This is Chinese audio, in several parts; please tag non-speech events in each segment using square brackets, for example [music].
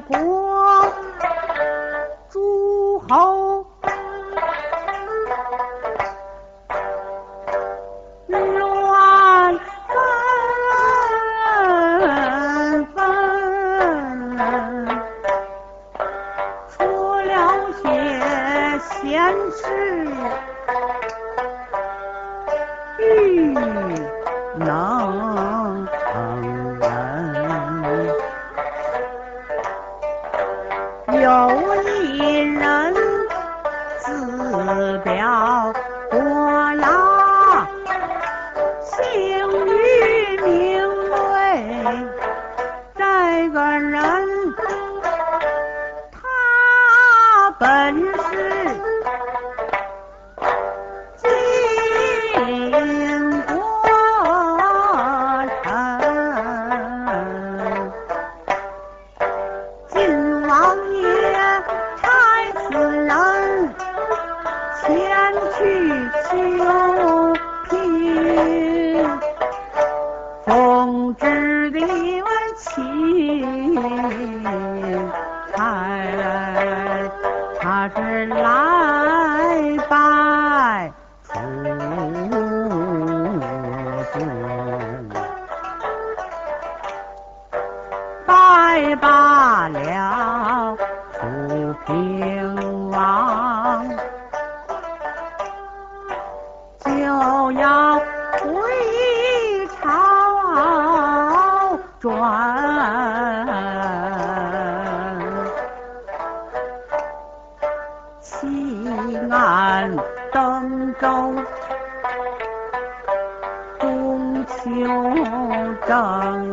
国。西安登州，中秋正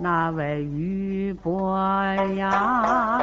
那位渔伯呀，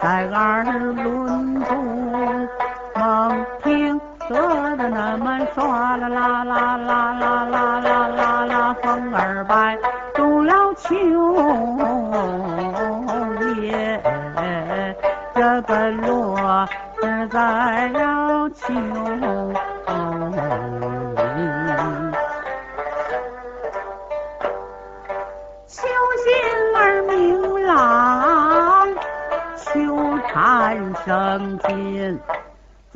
在耳轮中，猛听得的那么唰啦啦啦啦啦啦啦啦啦，风儿摆动了秋叶，这个落是在了秋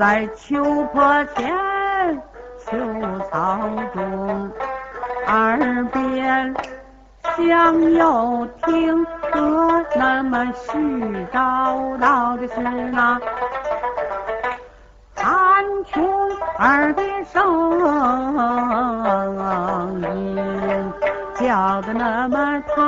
在秋坡前、秋草中，耳边向右听得那么絮叨叨的是那寒穷儿的声音，叫的那么叹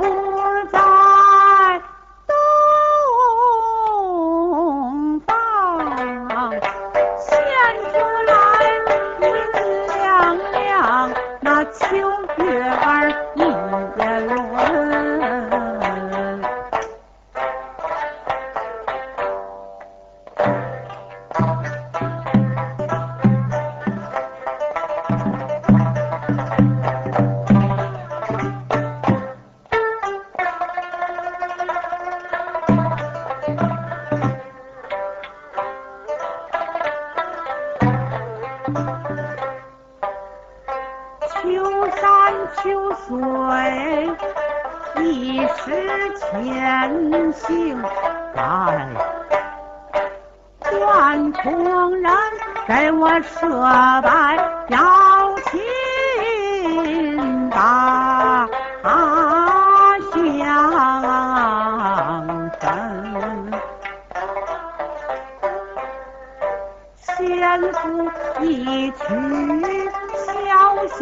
Boom! [laughs] 我设拜邀请大相声，先夫一曲。小仙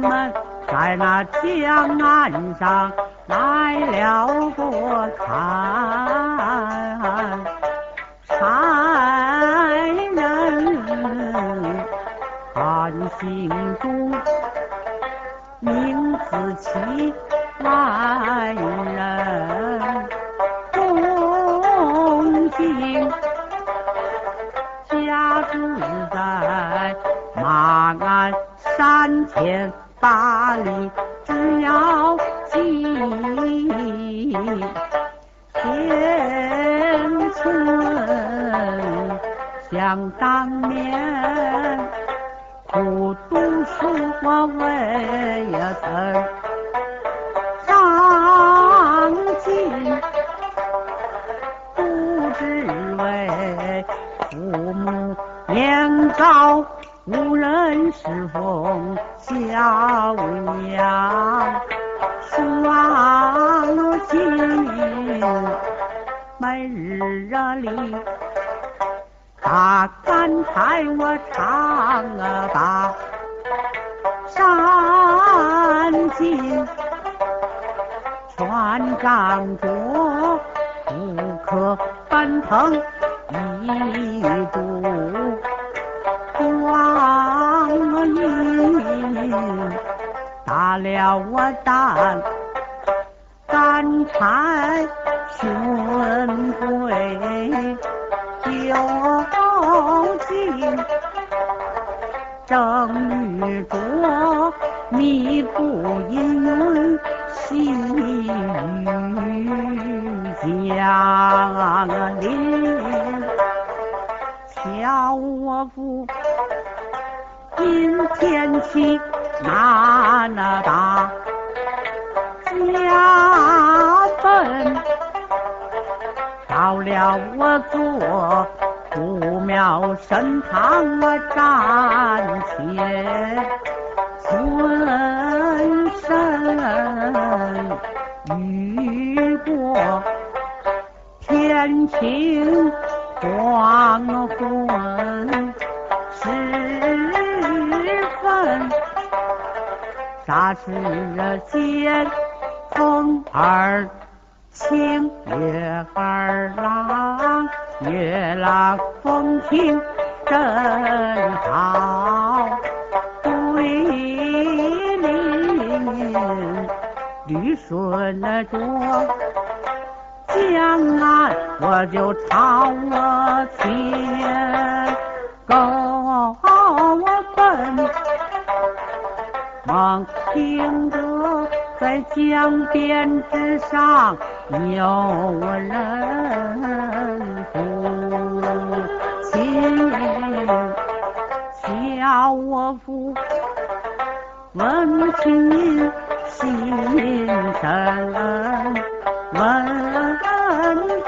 们在那江岸上来了过看，天村。想当年苦读书，我为僧上进，不知为父母年高。无人侍奉小娘，双亲每日里打干柴我唱啊把山尽全仗着不可奔腾一步。光阴打了我胆才寻回，究竟正遇着迷不阴云细雨降临。瞧我夫因天气庙神堂我暂且尊神遇过天晴。黄昏时分，霎时间风儿轻，月儿朗，月朗风清真好。桂林绿顺着。江岸我就朝我前高奔，望听得在江边之上有人小我夫问琴心深。稳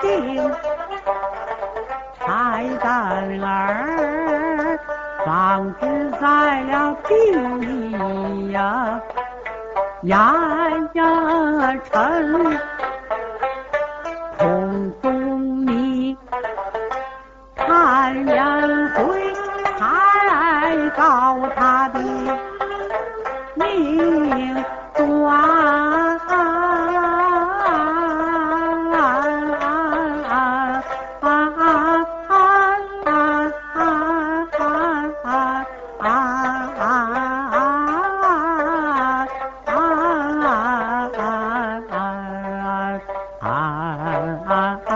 定，柴担儿放置在了地呀，呀呀沉，啊啊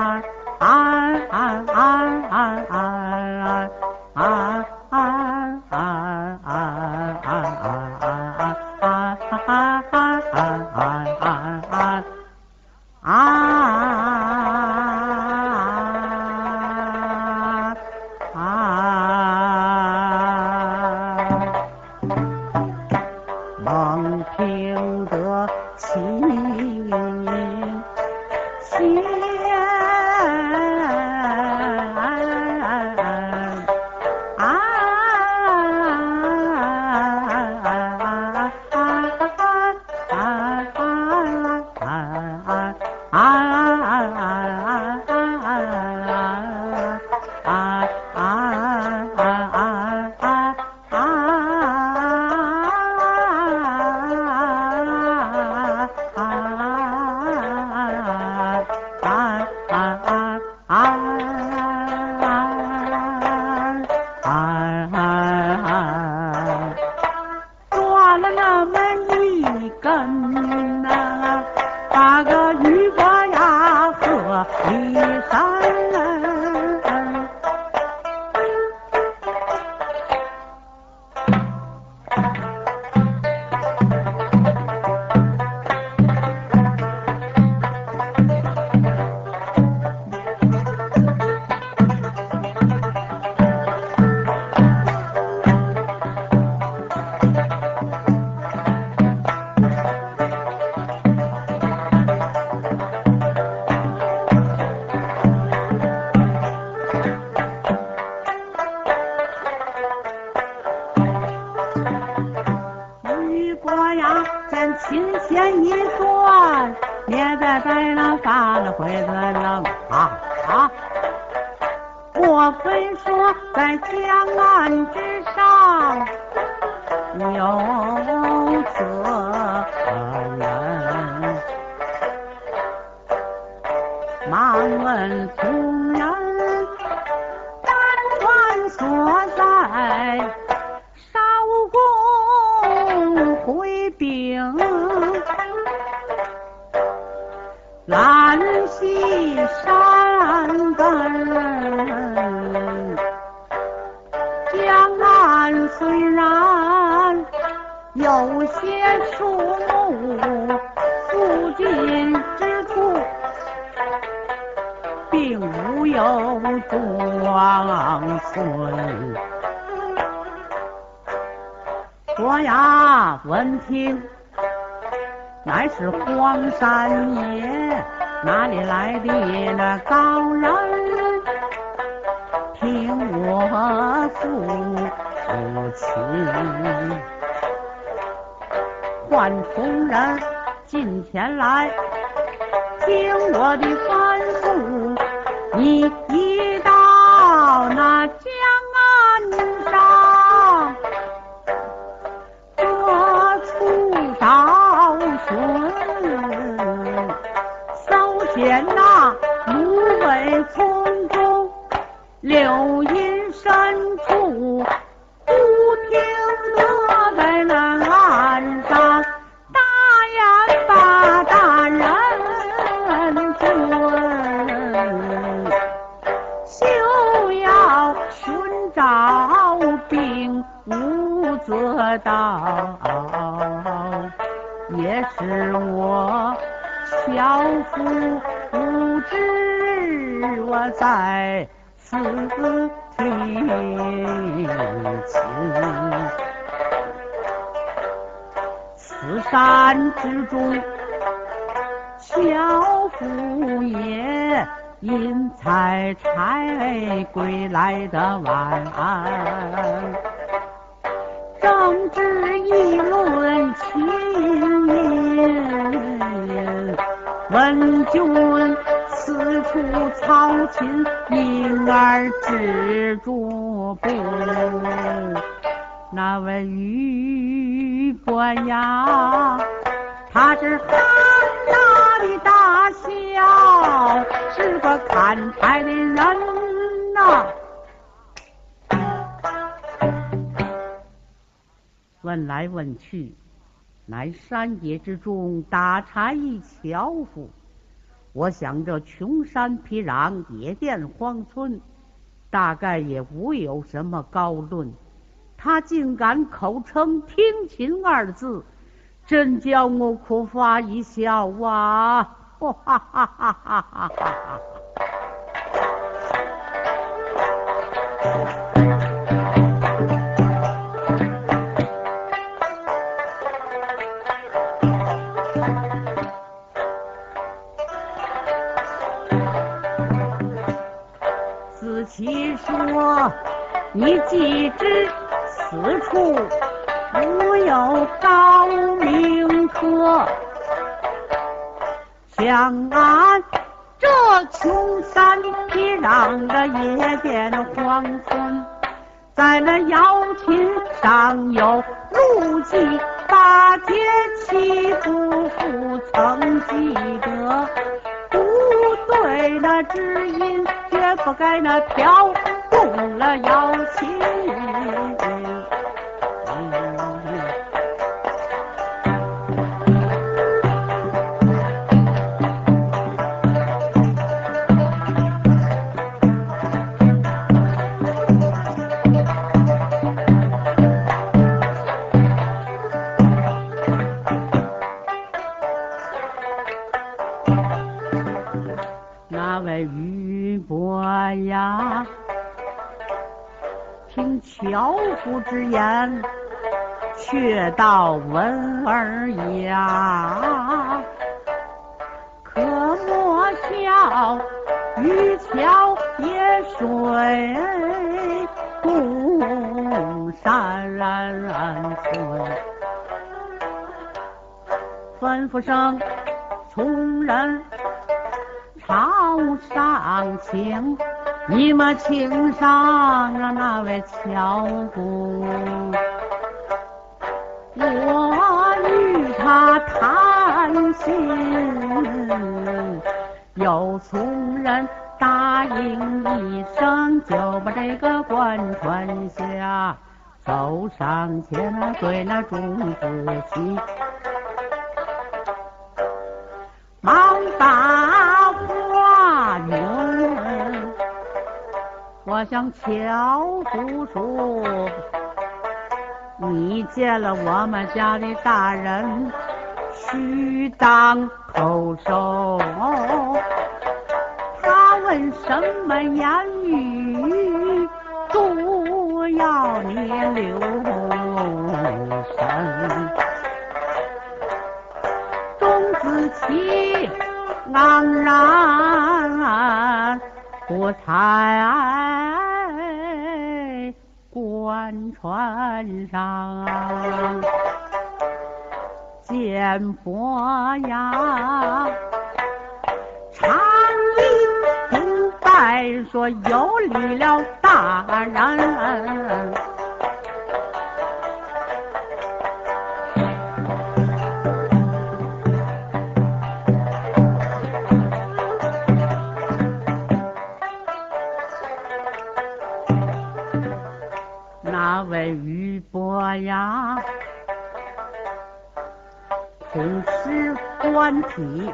在白狼了会啊啊？我虽说在江南之上有有些树木附近之处并无有庄村伯牙闻听乃是荒山野哪里来的那高人？听我诉苦情。唤同人进前来，听我的吩咐，你一到那江岸上，各处找寻，搜遍那芦苇丛中柳叶。问君此处操琴，因儿止住步。那位玉官呀，他是汉大的大校，是个砍柴的人呐。问来问去。乃山野之中打柴一樵夫。我想这穷山僻壤、野店荒村，大概也无有什么高论。他竟敢口称“听琴”二字，真叫我苦发一笑啊！哈哈哈哈哈哈！你既知此处无有高明客，想俺这穷山僻壤的夜间荒村，在那瑶琴上有路迹八戒七夫妇曾记得，不对那知音，绝不该那挑动了邀请。樵夫之言，却道闻儿呀，可莫笑渔樵野水共山村，吩咐声从人。朝上请，你们请上啊那位樵夫，我与他谈心，有从人答应一声，就把这个官传下，走上前对那钟子期，忙打。我向樵夫说，你见了我们家的大人，须当口授。他问什么言语，都要你留神。钟子期昂然。我才官船上见佛呀，长礼不拜，说有礼了大人。玉伯呀，同时观体，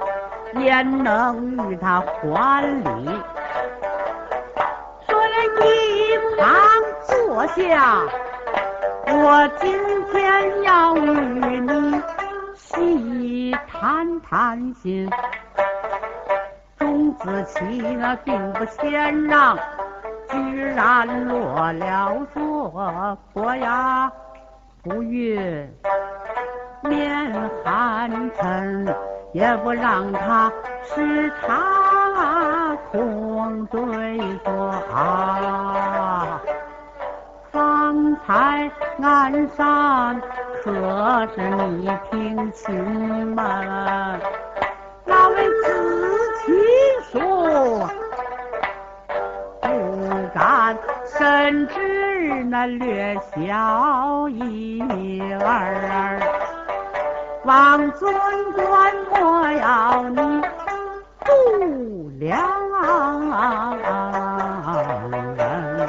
焉能与他还礼？说了一旁坐下，我今天要与你细谈谈心。钟子期那并不谦让。居然落了座，伯牙不悦，面寒沉，也不让他吃茶空对坐啊。方才岸上可是你听清吗？那位子期说。敢，甚至那略小一儿，王尊官莫要你不良人。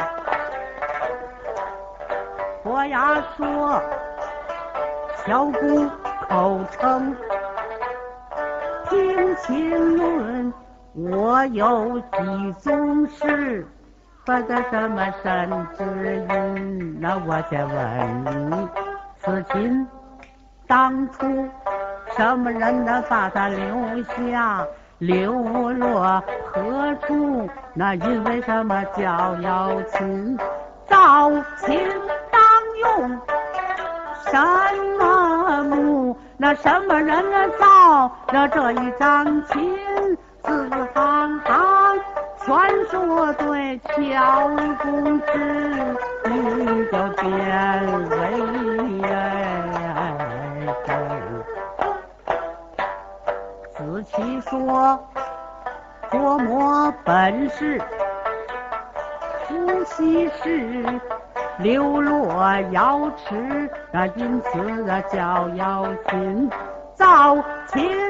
伯牙说，小姑口称，听秦论，我有几宗事。说的什么神之音？那我先问你，此琴当初什么人能把它留下，流落何处？那因为什么叫瑶琴？造琴当用什么木？那什么人造了这一张琴？说对，乔公子你就变为真。子期说琢磨本事，呼吸时流落瑶池，因此叫瑶心，早前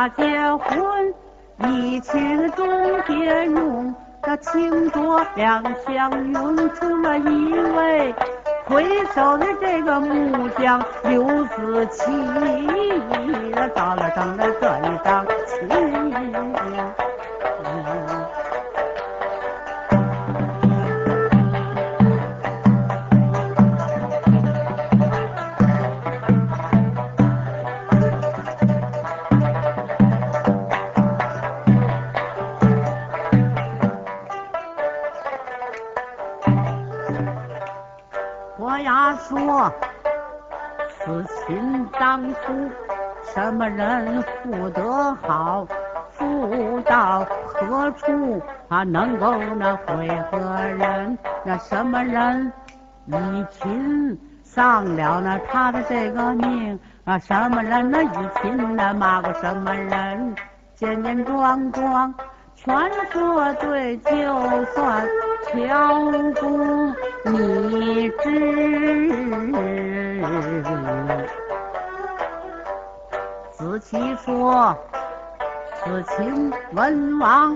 亲，下结婚，一情中结用，这情多两相拥，出了一位回首的这个木匠刘子期，到了等了这什么人富得好？富到何处？他能够那会何人？那什么人一亲丧了那他的这个命？啊，什么人那一亲那骂过什么人？简简装装。全说对，就算乔公你知。子期说，此情文王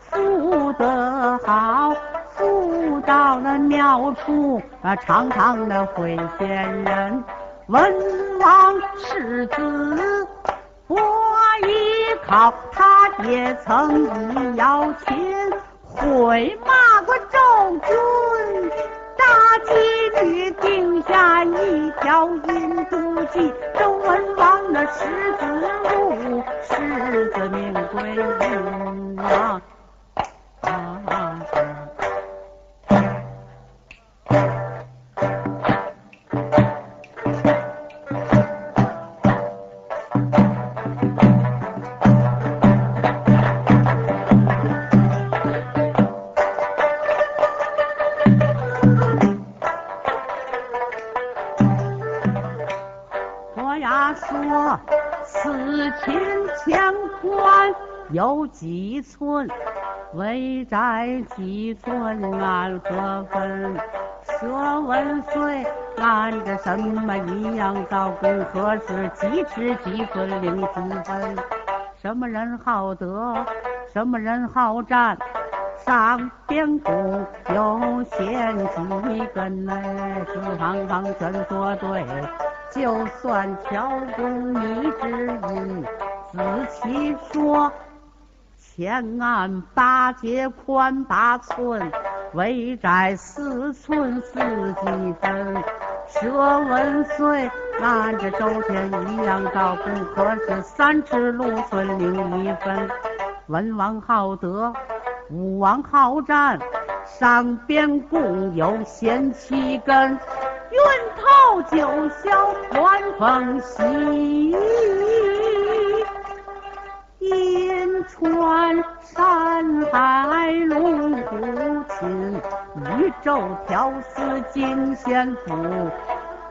富得好，富到了庙处，啊，常常的会仙人。文王世子。我依靠他，也曾以瑶琴会骂过周君，妻女定下一条阴毒计，周文王的十子路，世子命归阴牙说此秦乾坤。有几寸，围宅几寸，按何分？说文岁，按着什么一样高跟？何时几尺几寸零几分？什么人好得？什么人好战？上边弓有弦几根？哎，四方方全说对，就算挑弓你只因，仔细说。前岸八节宽八寸，围窄四寸四几分。舍问岁，按着周天一样高，不可是三尺六寸零一分。文王好德，武王好战，上边共有贤七根，头九霄乱风袭。阴川山海龙虎亲，宇宙挑死惊仙府。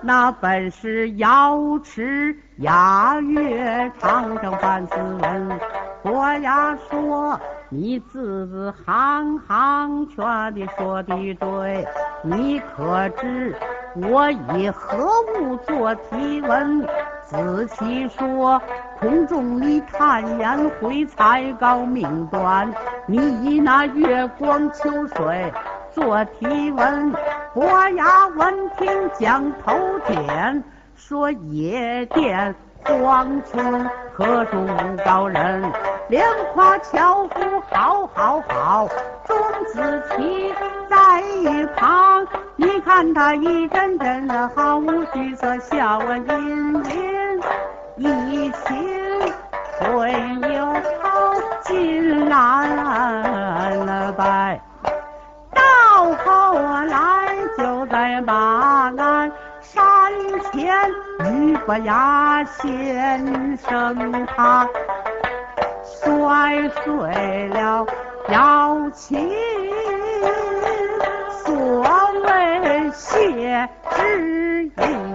那本是瑶池雅乐长城范子文。伯牙说，你字字行行全的说的对，你可知我以何物做题文？子期说，空中你探言回才高命短，你以那月光秋水做题文。伯牙闻听将头点，说野店荒村何处无高人？连夸樵夫好好好，钟子期在一旁，你看他一阵阵的毫无惧色，笑吟吟。一情会有好进难白，到后来就在马鞍山天玉不压先生他，摔碎了要请，所谓谢知音。